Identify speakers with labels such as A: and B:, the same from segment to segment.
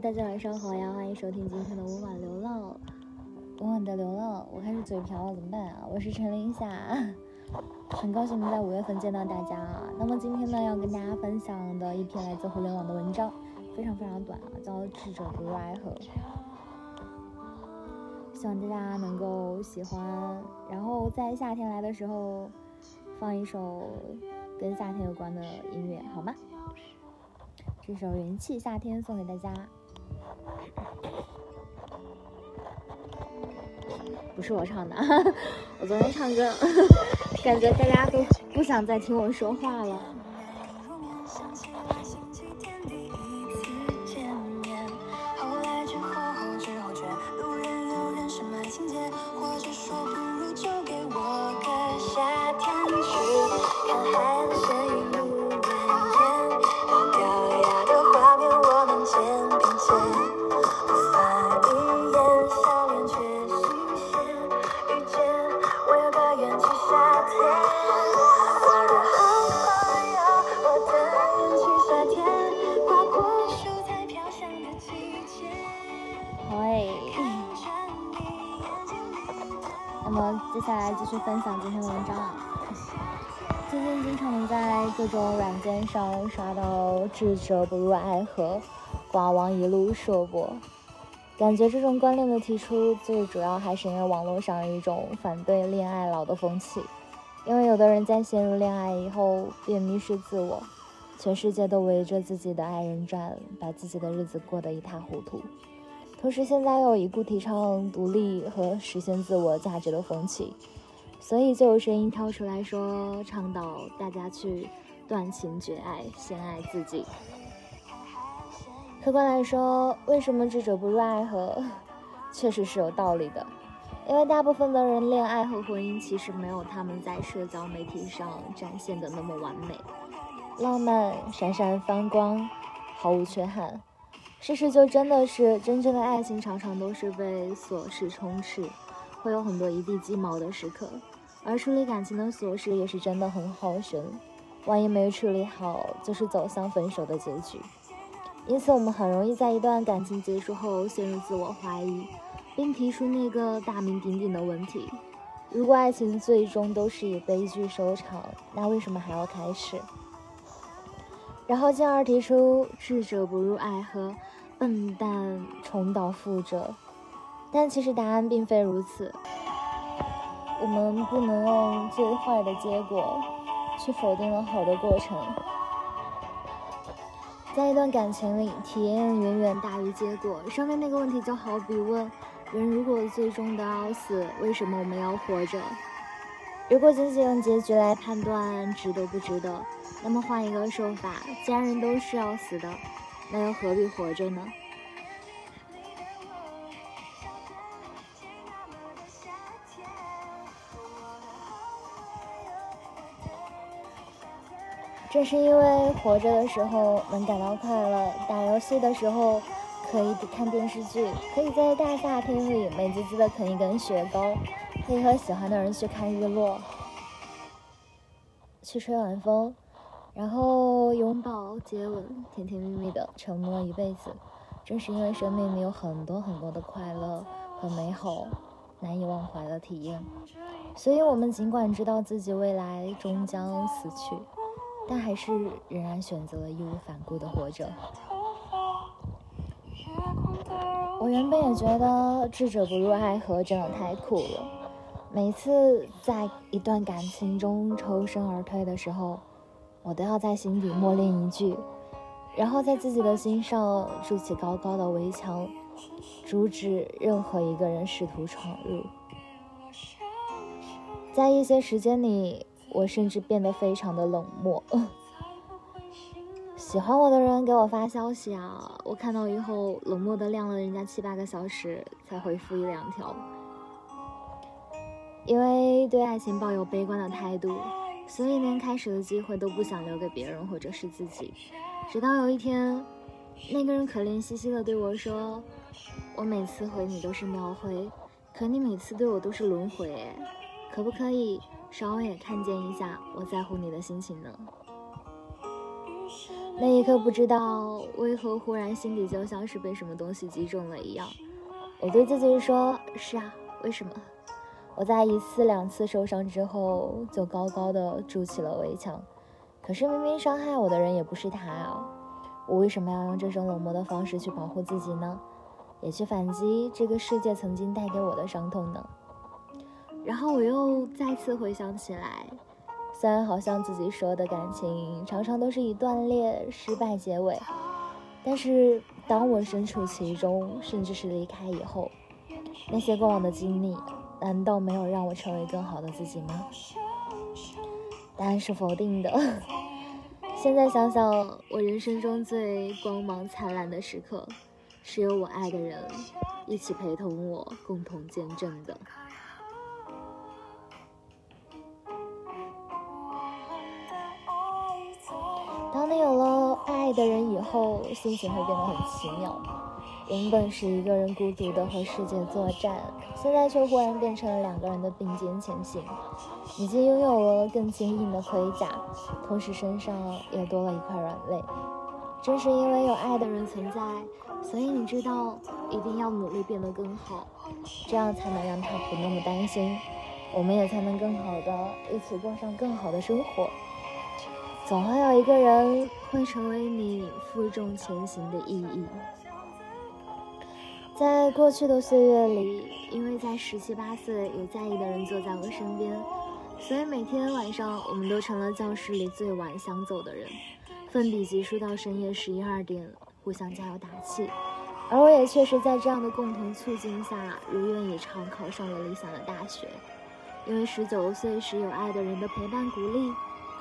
A: 大家晚上好呀，欢迎收听今天的温婉流浪。温婉的流浪，我开始嘴瓢了，怎么办啊？我是陈林夏，很高兴能在五月份见到大家啊。那么今天呢，要跟大家分享的一篇来自互联网的文章，非常非常短啊，叫《智者不入爱河》，希望大家能够喜欢。然后在夏天来的时候，放一首跟夏天有关的音乐，好吗？这首《元气夏天》送给大家，不是我唱的，我昨天唱歌，感觉大家都不想再听我说话了。接下来继续分享今天的文章啊。最近经常能在各种软件上刷到“智者不入爱河，寡王一路硕博”，感觉这种观念的提出，最主要还是因为网络上一种反对恋爱脑的风气。因为有的人在陷入恋爱以后便迷失自我，全世界都围着自己的爱人转，把自己的日子过得一塌糊涂。同时，现在又有一股提倡独立和实现自我价值的风气，所以就有声音跳出来说，倡导大家去断情绝爱，先爱自己。客观来说，为什么智者不入爱河，确实是有道理的。因为大部分的人恋爱和婚姻其实没有他们在社交媒体上展现的那么完美、浪漫、闪闪发光，毫无缺憾。事实就真的是，真正的爱情常常都是被琐事充斥，会有很多一地鸡毛的时刻。而处理感情的琐事也是真的很耗神，万一没处理好，就是走向分手的结局。因此，我们很容易在一段感情结束后陷入自我怀疑，并提出那个大名鼎鼎的问题：如果爱情最终都是以悲剧收场，那为什么还要开始？然后进而提出“智者不入爱河，笨蛋重蹈覆辙”，但其实答案并非如此。我们不能用最坏的结果去否定了好的过程。在一段感情里，体验远远大于结果。上面那个问题就好比问：人如果最终都要死，为什么我们要活着？如果仅仅用结局来判断值得不值得？那么换一个说法，既然人都是要死的，那又何必活着呢？正是因为活着的时候能感到快乐，打游戏的时候可以看电视剧，可以在大夏天里美滋滋的啃一根雪糕，可以和喜欢的人去看日落，去吹晚风。然后拥抱、接吻，甜甜蜜蜜的承诺一辈子。正是因为生命里有很多很多的快乐和美好，难以忘怀的体验，所以我们尽管知道自己未来终将死去，但还是仍然选择了义无反顾的活着。我原本也觉得智者不入爱河真的太酷了。每次在一段感情中抽身而退的时候。我都要在心底默念一句，然后在自己的心上筑起高高的围墙，阻止任何一个人试图闯入。在一些时间里，我甚至变得非常的冷漠。喜欢我的人给我发消息啊，我看到以后冷漠的晾了人家七八个小时才回复一两条，因为对爱情抱有悲观的态度。所以连开始的机会都不想留给别人或者是自己，直到有一天，那个人可怜兮兮的对我说：“我每次回你都是秒回，可你每次对我都是轮回，可不可以稍微也看见一下我在乎你的心情呢？”那一刻不知道为何忽然心底就像是被什么东西击中了一样。我对自己说：“是啊，为什么？”我在一次两次受伤之后就高高的筑起了围墙。可是明明伤害我的人也不是他啊，我为什么要用这种冷漠的方式去保护自己呢？也去反击这个世界曾经带给我的伤痛呢？然后我又再次回想起来，虽然好像自己说的感情常常都是以断裂、失败结尾，但是当我身处其中，甚至是离开以后，那些过往的经历，难道没有让我成为更好的自己吗？答案是否定的。现在想想，我人生中最光芒灿烂的时刻，是有我爱的人一起陪同我，共同见证的。当你有了爱的人以后，心情会变得很奇妙。原本是一个人孤独的和世界作战，现在却忽然变成了两个人的并肩前行。已经拥有了更坚硬的盔甲，同时身上也多了一块软肋。正是因为有爱的人存在，所以你知道一定要努力变得更好，这样才能让他不那么担心，我们也才能更好的一起过上更好的生活。总会有一个人会成为你负重前行的意义。在过去的岁月里，因为在十七八岁有在意的人坐在我身边。所以每天晚上，我们都成了教室里最晚想走的人，奋笔疾书到深夜十一二点，互相加油打气。而我也确实在这样的共同促进下，如愿以偿考上了理想的大学。因为十九岁时有爱的人的陪伴鼓励，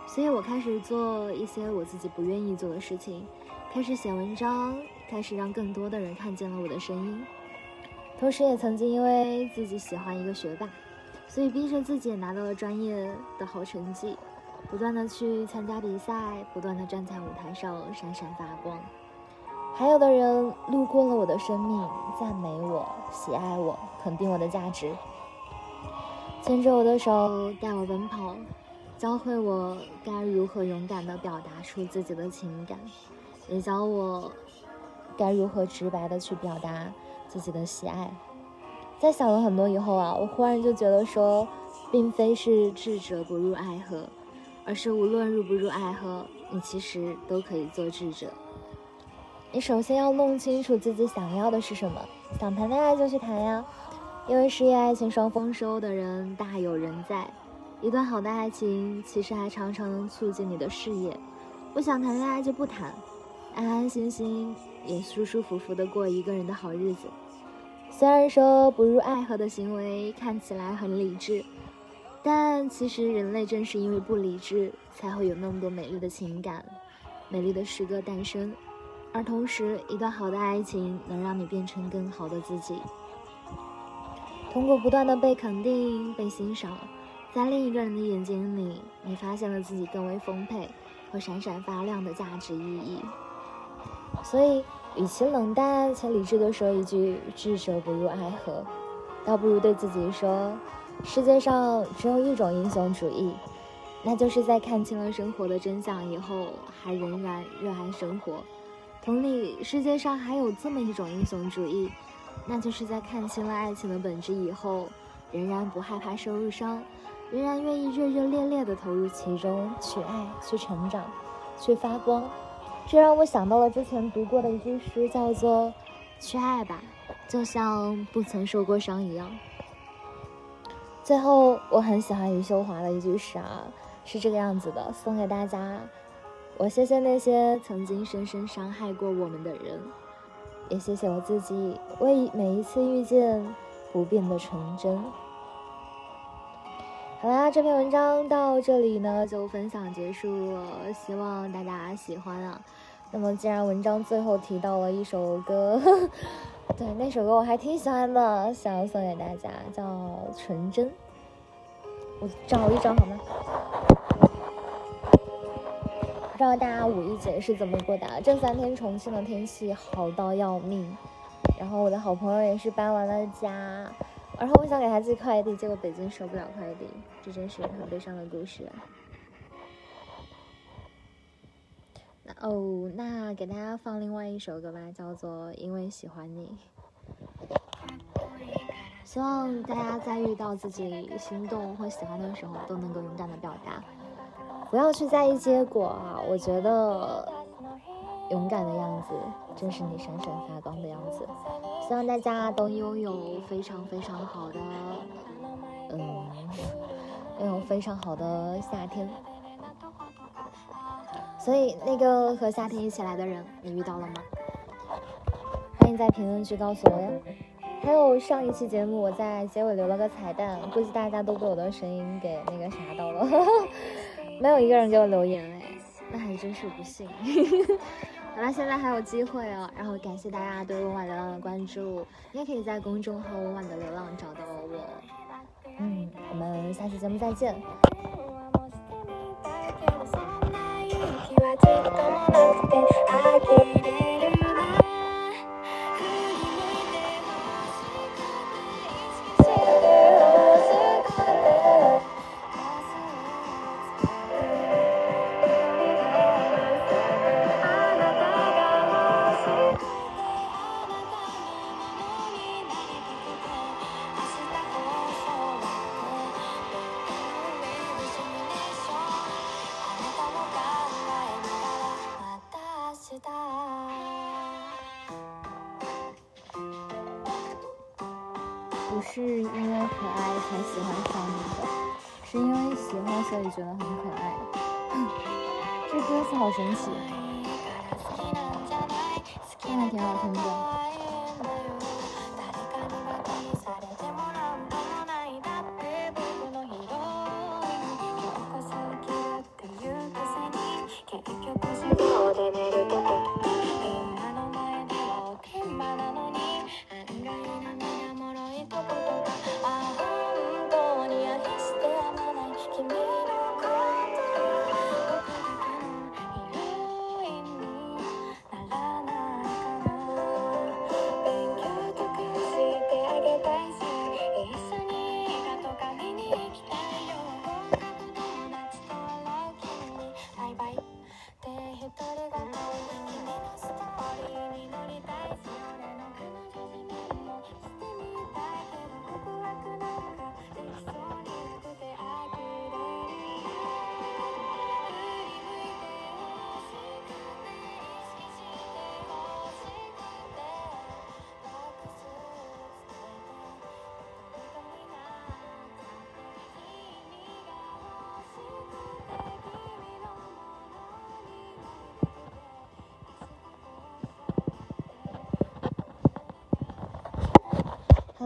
A: 所以我开始做一些我自己不愿意做的事情，开始写文章，开始让更多的人看见了我的声音。同时，也曾经因为自己喜欢一个学霸。所以逼着自己拿到了专业的好成绩，不断的去参加比赛，不断的站在舞台上闪闪发光。还有的人路过了我的生命，赞美我，喜爱我，肯定我的价值，牵着我的手带我奔跑，教会我该如何勇敢的表达出自己的情感，也教我该如何直白的去表达自己的喜爱。在想了很多以后啊，我忽然就觉得说，并非是智者不入爱河，而是无论入不入爱河，你其实都可以做智者。你首先要弄清楚自己想要的是什么，想谈恋爱就去谈呀，因为事业爱情双丰收的人大有人在。一段好的爱情其实还常常能促进你的事业。不想谈恋爱就不谈，安安心心也舒舒服服的过一个人的好日子。虽然说不入爱河的行为看起来很理智，但其实人类正是因为不理智，才会有那么多美丽的情感、美丽的诗歌诞生。而同时，一段好的爱情能让你变成更好的自己。通过不断的被肯定、被欣赏，在另一个人的眼睛里，你发现了自己更为丰沛和闪闪发亮的价值意义。所以。与其冷淡且理智地说一句“智者不入爱河”，倒不如对自己说：“世界上只有一种英雄主义，那就是在看清了生活的真相以后，还仍然热爱生活。”同理，世界上还有这么一种英雄主义，那就是在看清了爱情的本质以后，仍然不害怕受伤，仍然愿意热热烈烈地投入其中，去爱，去成长，去发光。这让我想到了之前读过的一句诗，叫做“去爱吧，就像不曾受过伤一样。”最后，我很喜欢余秀华的一句诗啊，是这个样子的，送给大家。我谢谢那些曾经深深伤害过我们的人，也谢谢我自己，为每一次遇见不变的纯真。好啦，这篇文章到这里呢就分享结束了，希望大家喜欢啊。那么既然文章最后提到了一首歌，对那首歌我还挺喜欢的，想要送给大家，叫《纯真》。我找一找好吗？不知道大家五一节是怎么过的？这三天重庆的天气好到要命，然后我的好朋友也是搬完了家。然后我想给他寄快递，结果北京收不了快递，这真是很悲伤的故事。那哦，那给大家放另外一首歌吧，叫做《因为喜欢你》。希望大家在遇到自己心动或喜欢的时候，都能够勇敢的表达，不要去在意结果啊！我觉得勇敢的样子，正是你闪闪发光的样子。希望大家都拥有非常非常好的，嗯，拥有非常好的夏天。所以，那个和夏天一起来的人，你遇到了吗？欢迎在评论区告诉我呀。还有上一期节目，我在结尾留了个彩蛋，估计大家都被我的声音给那个啥到了，没有一个人给我留言哎，那还真是不幸。好了，现在还有机会哦，然后感谢大家对温婉流浪的关注，你也可以在公众号温婉的流浪找到我。嗯，我们下期节目再见。不是因为可爱才喜欢上你的，是因为喜欢所以觉得很可爱。这歌词好神奇，唱的挺好听的。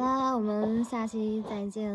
A: 啦，我们下期再见，